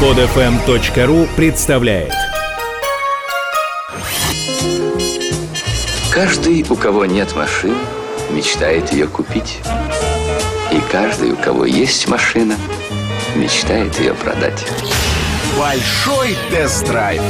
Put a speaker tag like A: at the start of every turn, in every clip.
A: Подфм.ру представляет
B: Каждый, у кого нет машины, мечтает ее купить. И каждый, у кого есть машина, мечтает ее продать.
C: Большой тест-драйв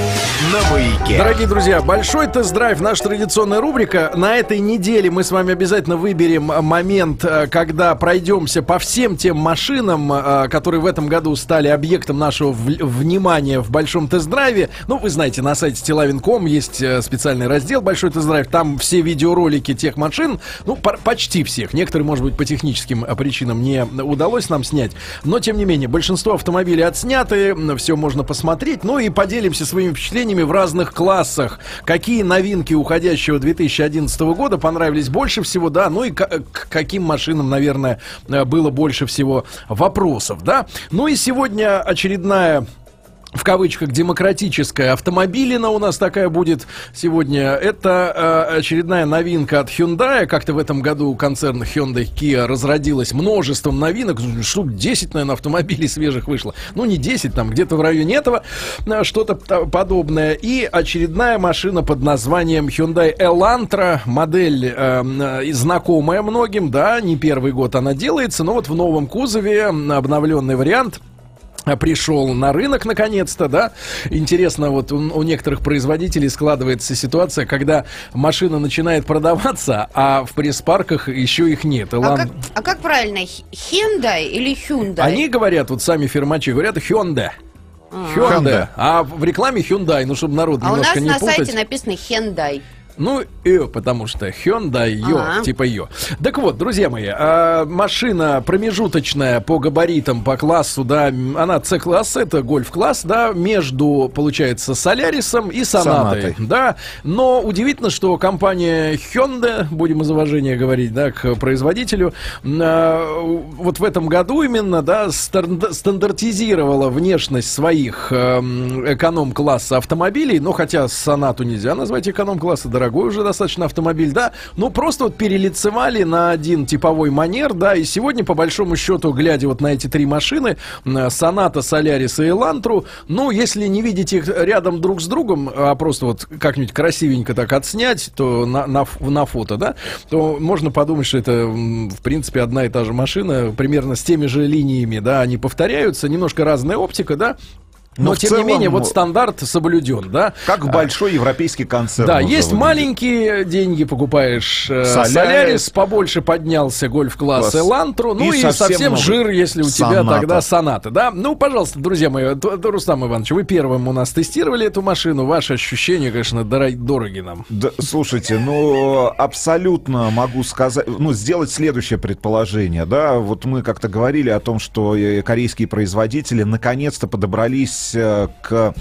C: на маяке.
D: Дорогие друзья, большой тест-драйв, наша традиционная рубрика. На этой неделе мы с вами обязательно выберем момент, э, когда пройдемся по всем тем машинам, э, которые в этом году стали объектом нашего внимания в большом тест-драйве. Ну, вы знаете, на сайте стилавин.ком есть э, специальный раздел «Большой тест-драйв». Там все видеоролики тех машин, ну, почти всех. Некоторые, может быть, по техническим причинам не удалось нам снять. Но, тем не менее, большинство автомобилей отсняты, все можно можно посмотреть. Ну и поделимся своими впечатлениями в разных классах. Какие новинки уходящего 2011 года понравились больше всего, да, ну и к, к каким машинам, наверное, было больше всего вопросов, да. Ну и сегодня очередная в кавычках демократическая автомобилина у нас такая будет сегодня. Это э, очередная новинка от Hyundai. Как-то в этом году концерн Hyundai Kia разродилась множеством новинок. Штук 10, наверное, автомобилей свежих вышло. Ну, не 10, там где-то в районе этого э, что-то подобное. И очередная машина под названием Hyundai Elantra. Модель э, э, знакомая многим, да, не первый год она делается, но вот в новом кузове обновленный вариант – пришел на рынок наконец-то, да. Интересно, вот у, у некоторых производителей складывается ситуация, когда машина начинает продаваться, а в пресс-парках еще их нет.
E: А, как, а как правильно, Hyundai или Hyundai?
D: Они говорят, вот сами фирмачи говорят Hyundai. Hyundai. А в рекламе Hyundai, ну, чтобы народ а немножко не путать.
E: у нас на сайте написано Hyundai.
D: Ну, и потому что Hyundai, Йо, ага. типа Йо. Так вот, друзья мои, а, машина промежуточная по габаритам, по классу, да, она C-класс, это гольф-класс, да, между, получается, Солярисом и Сонатой, Сонатой, да. Но удивительно, что компания Hyundai, будем из уважения говорить, да, к производителю, а, вот в этом году именно, да, стандартизировала внешность своих а, эконом-класса автомобилей, ну, хотя Сонату нельзя назвать эконом-класса, дорогой дорогой уже достаточно автомобиль, да, ну просто вот перелицевали на один типовой манер, да, и сегодня, по большому счету, глядя вот на эти три машины, Соната, Солярис и Элантру, ну, если не видеть их рядом друг с другом, а просто вот как-нибудь красивенько так отснять, то на, на, на фото, да, то можно подумать, что это, в принципе, одна и та же машина, примерно с теми же линиями, да, они повторяются, немножко разная оптика, да, но, Но тем целом, не менее, вот стандарт соблюден, да?
C: Как а, большой европейский концерн.
D: Да, есть выглядит. маленькие деньги, покупаешь э, Солярис, Солярис побольше поднялся гольф-класс Элантру, ну и, и совсем, совсем жир, если у тебя Соната. тогда Соната, да? Ну, пожалуйста, друзья мои, Рустам Иванович, вы первым у нас тестировали эту машину, ваши ощущения, конечно, дороги нам.
C: Да, слушайте, ну, абсолютно могу сказать, ну, сделать следующее предположение, да, вот мы как-то говорили о том, что э, корейские производители наконец-то подобрались вернулись э, к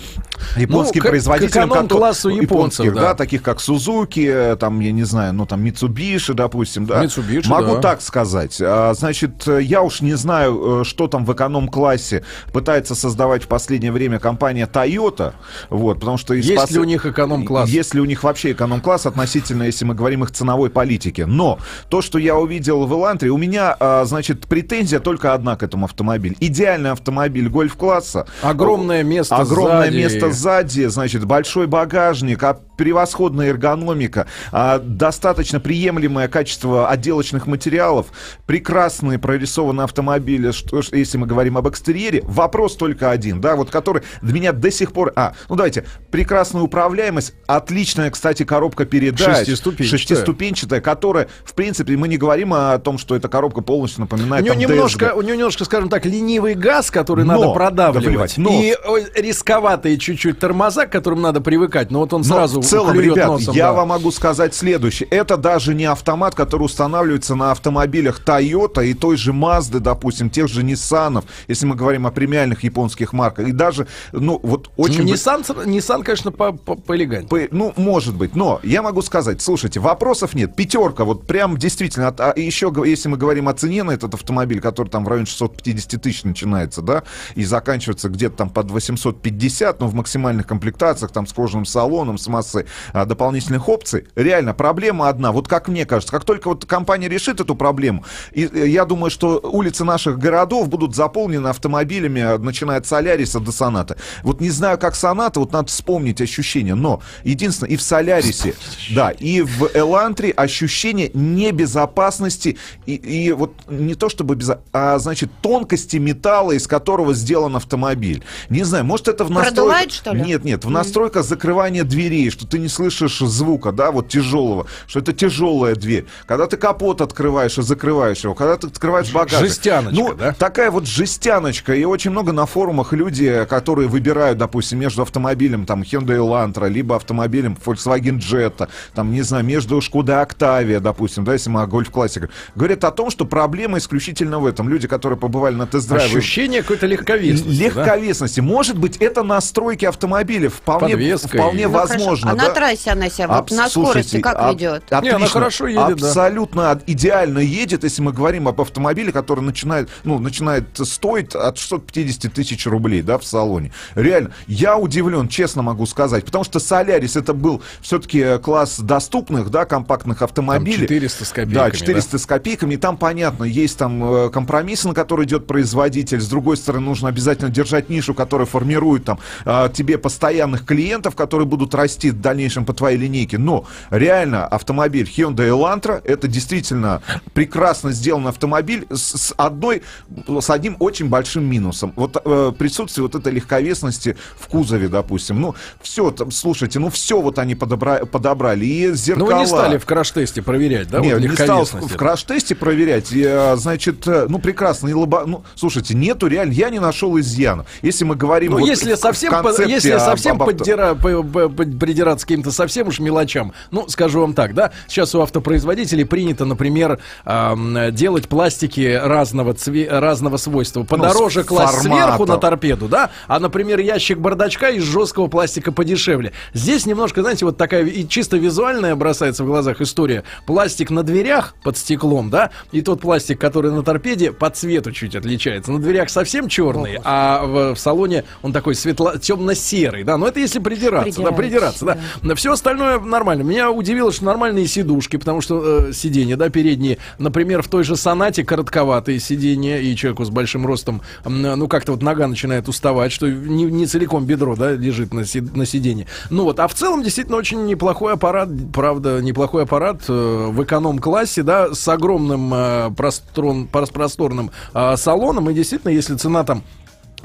C: японским ну, производителям.
D: К классу японцев,
C: да. да, таких как Сузуки, там, я не знаю, ну, там, Митсубиши, допустим, да.
D: Mitsubishi,
C: Могу
D: да.
C: так сказать. А, значит, я уж не знаю, э, что там в эконом-классе пытается создавать в последнее время компания Toyota, вот, потому что...
D: Есть пос... ли у них эконом-класс?
C: Есть ли у них вообще эконом-класс относительно, если мы говорим их ценовой политике. Но то, что я увидел в Элантре, у меня, а, значит, претензия только одна к этому автомобилю. Идеальный автомобиль гольф-класса.
D: Огромная огромное место
C: огромное сзади. место сзади, значит, большой багажник, а превосходная эргономика, а достаточно приемлемое качество отделочных материалов, прекрасные прорисованные автомобили, что, если мы говорим об экстерьере, вопрос только один, да, вот который для меня до сих пор... А, ну давайте, прекрасная управляемость, отличная, кстати, коробка передач.
D: Шестиступенчатая.
C: Шестиступенчатая, которая, в принципе, мы не говорим о том, что эта коробка полностью напоминает у
D: нее немножко, У нее немножко, скажем так, ленивый газ, который но, надо продавливать. Но, и рисковатые чуть-чуть тормоза, к которым надо привыкать, но вот он сразу
C: в целом, ребят, носом, я да. вам могу сказать следующее. Это даже не автомат, который устанавливается на автомобилях Toyota и той же Mazda, допустим, тех же Nissan, если мы говорим о премиальных японских марках. И даже, ну, вот очень...
D: Ну, Nissan, Nissan конечно, по, по, поэлегантнее.
C: По, ну, может быть. Но я могу сказать, слушайте, вопросов нет. Пятерка, вот прям действительно. А, а еще, если мы говорим о цене на этот автомобиль, который там в районе 650 тысяч начинается, да, и заканчивается где-то там под 850, но в максимальных комплектациях, там, с кожаным салоном, с массой а, дополнительных опций. Реально, проблема одна. Вот как мне кажется, как только вот компания решит эту проблему, и э, я думаю, что улицы наших городов будут заполнены автомобилями, а, начиная от Соляриса до Соната. Вот не знаю, как Соната, вот надо вспомнить ощущения, но единственное, и в Солярисе, да, и в Элантре ощущение небезопасности, и, и вот не то чтобы без, а значит тонкости металла, из которого сделан автомобиль. Не знаю, может это в настройках...
E: Продувает, что ли?
C: Нет, нет, в настройках закрывания дверей, что ты не слышишь звука, да, вот тяжелого, что это тяжелая дверь. Когда ты капот открываешь и закрываешь его, когда ты открываешь багажник.
D: Жестяночка,
C: ну,
D: да?
C: такая вот жестяночка. И очень много на форумах люди, которые выбирают, допустим, между автомобилем там Hyundai Elantra, либо автомобилем Volkswagen Jetta, там, не знаю, между Skoda Octavia, допустим, да, если мы о Golf Classic, говорят о том, что проблема исключительно в этом. Люди, которые побывали на тест-драйве...
D: Ощущение какой-то легковесности. да?
C: Может быть, это настройки автомобиля. Вполне,
D: Подвеской.
C: вполне
E: Ну, хорошо.
C: возможно.
E: А
C: да?
E: на трассе она себя вот на скорости как
C: а-
E: ведет?
D: Не, она
C: Отлично.
D: хорошо едет, да.
C: Абсолютно от- идеально едет, если мы говорим об автомобиле, который начинает, ну, начинает стоить от 650 тысяч рублей, да, в салоне. Реально, я удивлен, честно могу сказать, потому что Солярис это был все-таки класс доступных, да, компактных автомобилей.
D: 400 с
C: Да,
D: копейками,
C: 400 с копейками. И там понятно, есть там э, компромиссы, на которые идет производитель. С другой стороны, нужно обязательно держать нишу, которая формирует там э, тебе постоянных клиентов, которые будут расти в дальнейшем по твоей линейке. Но реально автомобиль Hyundai Elantra это действительно прекрасно сделанный автомобиль с, одной, с одним очень большим минусом. Вот э, присутствие вот этой легковесности в кузове, допустим. Ну, все, там, слушайте, ну все вот они подобра- подобрали. И
D: Ну,
C: зеркала.
D: вы не стали в краш-тесте проверять, да?
C: Не,
D: вот
C: не стал в, краш-тесте проверять. А, значит, э, ну, прекрасно. И лоба... Ну, слушайте, нету реально, я не нашел изъяна. Если мы говорим...
D: Ну,
C: вот
D: если совсем, по- если
C: об-
D: совсем
C: об
D: поддира- по- по- по- придираться к каким-то совсем уж мелочам, ну, скажу вам так, да, сейчас у автопроизводителей принято, например, ам, делать пластики разного, цве- разного свойства. Подороже
C: Ну,
D: класть
C: форматом.
D: сверху на торпеду, да, а, например, ящик бардачка из жесткого пластика подешевле. Здесь немножко, знаете, вот такая и чисто визуальная бросается в глазах история. Пластик на дверях под стеклом, да, и тот пластик, который на торпеде, по цвету чуть отличается. На дверях совсем черный, а в, в салоне он такой светло темно-серый, да. Но это если придираться, да,
E: Придираться,
D: да. Все остальное нормально. Меня удивило, что нормальные сидушки, потому что э, сиденья, да, передние, например, в той же сонате коротковатые сиденья, и человеку с большим ростом, м, ну, как-то вот нога начинает уставать, что не, не целиком бедро, да, лежит на, си- на сиденье. Ну вот, а в целом действительно очень неплохой аппарат, правда, неплохой аппарат э, в эконом-классе, да, с огромным э, прострон- прос- просторным э, салоном, и действительно, если цена там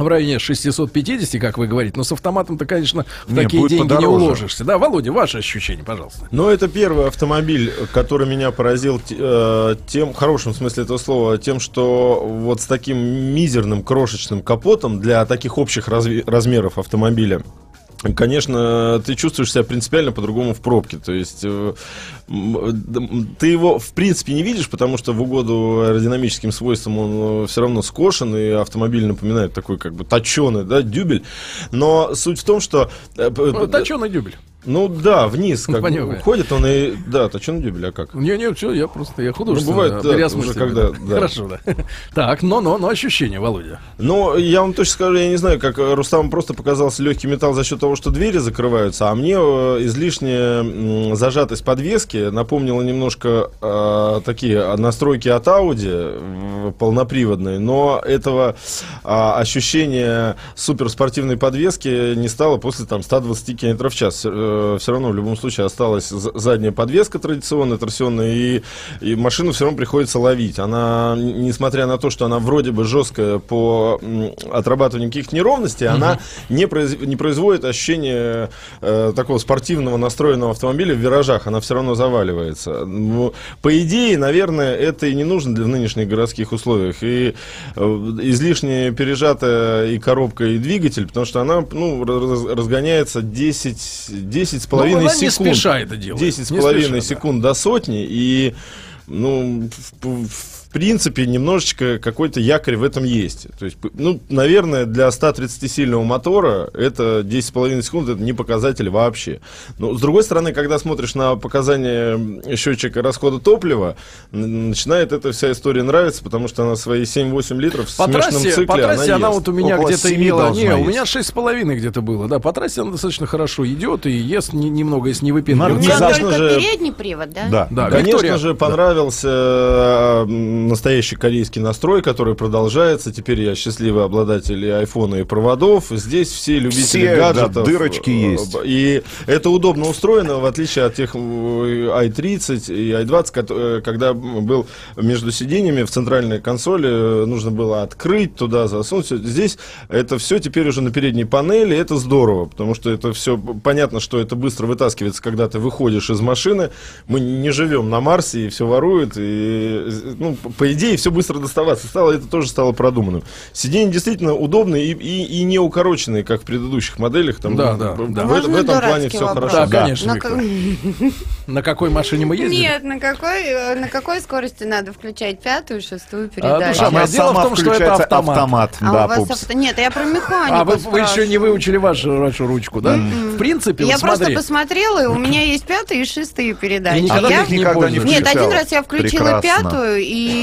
D: в районе 650, как вы говорите, но с автоматом-то, конечно, в
C: Не,
D: такие деньги
C: подороже.
D: не уложишься. Да, Володя, ваше ощущение, пожалуйста.
A: Но это первый автомобиль, который меня поразил э, тем, в хорошем смысле этого слова, тем, что вот с таким мизерным крошечным капотом для таких общих размеров автомобиля, Конечно, ты чувствуешь себя принципиально по-другому в пробке. То есть э, ты его в принципе не видишь, потому что в угоду аэродинамическим свойствам он все равно скошен, и автомобиль напоминает такой как бы точеный, да, дюбель. Но суть в том, что... э,
D: Ну, Точеный дюбель.
A: Ну да, вниз как бы уходит он и... Да, точеный дюбель, а как?
D: Не, не, все, я просто, я художественно
A: Ну, бывает, да, уже когда, да.
D: Хорошо, да. Так, но, но, но ощущение, Володя.
A: Ну, я вам точно скажу, я не знаю, как э, Рустам просто показался легкий металл за счет того, что двери закрываются, а мне э, излишняя зажатость подвески напомнила немножко э, такие настройки от Audi э, полноприводные, но этого а, ощущения суперспортивной подвески не стало после там 120 км в час. все равно в любом случае осталась за- задняя подвеска традиционная, торсионная, и, и машину все равно приходится ловить. Она, несмотря на то, что она вроде бы жесткая по отрабатыванию каких-то неровностей, она не, произ- не производит ощущения э, такого спортивного настроенного автомобиля в виражах. Она все равно заваливается. Ну, по идее, наверное, это и не нужно для нынешних городских условиях. И э, излишне пережатая и коробка, и двигатель, потому что она ну, раз- разгоняется 10, 10 с половиной
D: она не
A: секунд.
D: спеша это делает.
A: 10 с половиной
D: спеша, да.
A: секунд до сотни, и ну, в, в принципе, немножечко какой-то якорь в этом есть. То есть, ну, наверное, для 130-сильного мотора это 10,5 секунд, это не показатель вообще. Но, с другой стороны, когда смотришь на показания счетчика расхода топлива, начинает эта вся история нравиться, потому что она свои 7-8 литров в
D: По
A: смешанном
D: трассе,
A: цикле
D: по трассе она,
A: ест.
D: вот у меня где-то имела... Не, у
C: есть.
D: меня шесть с половиной где-то было, да. По трассе она достаточно хорошо идет и ест не- немного, если не
E: У
D: выпендривается.
A: Конечно
E: только
A: же-
E: передний привод, да?
C: Да.
D: Да,
A: Конечно
D: Виктория.
A: же, понравился м, настоящий корейский настрой, который продолжается. Теперь я счастливый обладатель и айфона, и проводов. Здесь все любители
C: Все, да,
A: гаджетов.
C: дырочки
A: э,
C: есть.
A: И это удобно устроено, в отличие от тех э, i30 и i20, кото- э, когда был между сиденьями в центральной консоли, э, нужно было открыть, туда засунуть. Здесь это все теперь уже на передней панели, это здорово, потому что это все понятно, что это быстро вытаскивается, когда ты выходишь из машины. Мы не живем на Марсе, и все воруют, и, ну, по- идее, все быстро доставаться. Стало, это тоже стало продуманным. Сиденья действительно удобные и, и, и не укороченные, как в предыдущих моделях. Там,
D: Да,
A: в-
D: да,
A: в,
D: да.
A: в
E: Можно
A: этом плане все
E: вопрос?
A: хорошо.
D: Да, конечно,
E: На
D: На какой машине мы ездили?
E: Нет, на какой, на какой скорости надо включать пятую, шестую
D: А,
E: передачу?
D: душа моя,
C: Она
D: дело в том, что это
C: включается
D: автомат.
E: А
C: да,
E: у вас авто- Нет, я про механику
D: А, вы, вы еще не выучили вашу, вашу ручку, да? В принципе,
E: Я
D: вот
E: просто
D: смотри.
E: посмотрела, и у меня есть пятые и шестые передачи.
D: И никогда
C: А
E: Я-
C: их никогда не
D: пользуешься?
E: Нет, один
C: включала?
E: раз я включила
C: Прекрасно.
E: пятую, и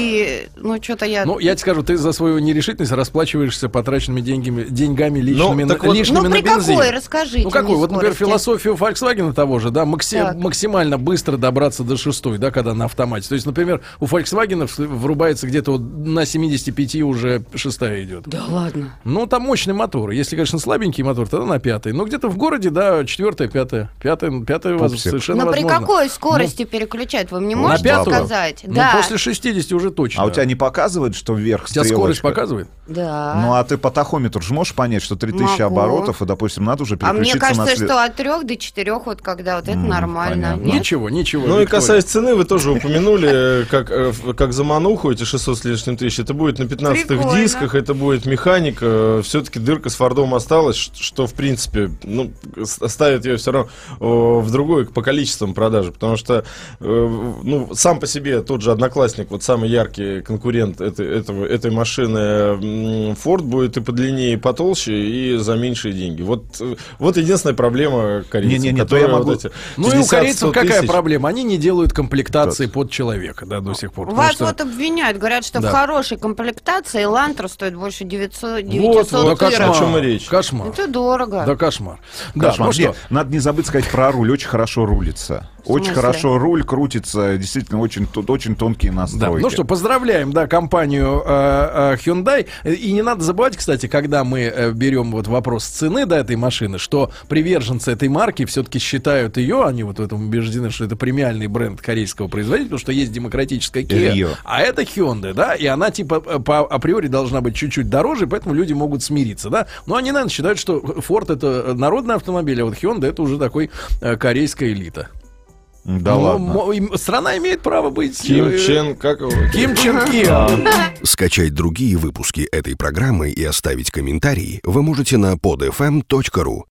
E: ну что-то я...
D: Ну, я тебе скажу, ты за свою нерешительность расплачиваешься потраченными деньгами, деньгами лишними,
A: так
D: на,
A: вот-
D: лишними
E: Ну,
D: на
E: при
D: бензин.
E: какой? Расскажите
D: Ну какой? Вот, например,
E: скорости.
D: философию Volkswagen того же, да, макси-
E: Так.
D: максимально быстро добраться до шестой, да, когда на автомате. То есть, например, у Volkswagen врубается где-то вот на 75 уже шестая идет.
E: Да ладно.
D: Ну, там мощный мотор. Если, конечно, слабенький мотор, тогда на пятой. Но где-то в городе, да, четвертая, пятая. Пятая, пятая у вас
C: Пупсик.
D: совершенно
E: Но при
D: возможно.
E: какой скорости переключать? Вы мне
D: На
E: можете
D: пятую?
E: сказать?
D: Ну,
E: да.
D: после 60 уже точно.
C: А у тебя не показывает, что вверх
D: У тебя скорость показывает?
E: Да.
C: Ну, а ты по тахометру же можешь понять, что 3000
E: Могу.
C: оборотов, и, допустим, надо уже
E: а мне
C: переключиться
E: кажется,
C: на след-
E: что от трех до четырех, вот когда вот это нормально.
C: понятно.
E: Нет?
D: Ничего, ничего.
A: Ну и
D: Виктория.
A: касаясь цены, вы тоже упомянули, как, э, в- как за мануху эти 600 с лишним тысяч. Это будет на 15-х
E: Прикольно.
A: дисках, это будет механика. Все-таки дырка с Фордом осталась, ш- что, в принципе, ну, с- ставит ее все равно в другой по количествам продажи. Потому что, э, ну, сам по себе тот же Одноклассник, вот самый яркий конкурент этой, этого, этой машины Ford будет и подлиннее, и потолще, и за меньшие деньги. Вот, э, вот единственная проблема корейцев.
C: Не-не-не, то
A: которые
C: я могу-
A: вот эти
D: Ну и у
A: 50-100
D: корейцев какая
A: тысяч.
D: проблема? Они не делают комплектации под человека, да, до сих пор.
E: Вас
D: что-
E: вот обвиняют, говорят, что
D: Да.
E: в хорошей комплектации Лантра стоит больше 900,
D: Вот,
E: 900
D: вот,
A: да,
E: тырок.
A: о чем и речь.
D: Кошмар.
E: Это дорого.
D: Да, кошмар. Да,
C: Кошмар.
D: ну что,
C: Не, надо не забыть сказать про руль. Очень хорошо рулится. Очень хорошо руль крутится. Действительно, очень, очень тонкие
D: Да,
C: настройки.
D: ну что, поздравляем, да, компанию э, э, Hyundai. И не надо забывать, кстати, когда мы э, берем вот вопрос цены до этой машины, что приверженцы этой марки все-таки считают ее, они вот в этом убеждены, что это премиальный бренд корейского производителя, потому что есть демократическая Kia,
C: Rio.
D: а это Hyundai, да, и она типа э, по априори должна быть чуть-чуть дороже, поэтому люди могут смириться, да. Но они, наверное, считают, что Ford это народный автомобиль, а вот Hyundai это уже такой э, корейская элита.
C: Да
D: Ну,
C: ладно.
D: страна имеет право быть...
A: Ким
D: э,
A: Чен, как его?
D: Ким Чен Ким.
F: Скачать другие выпуски этой программы и оставить комментарии вы можете на podfm.ru.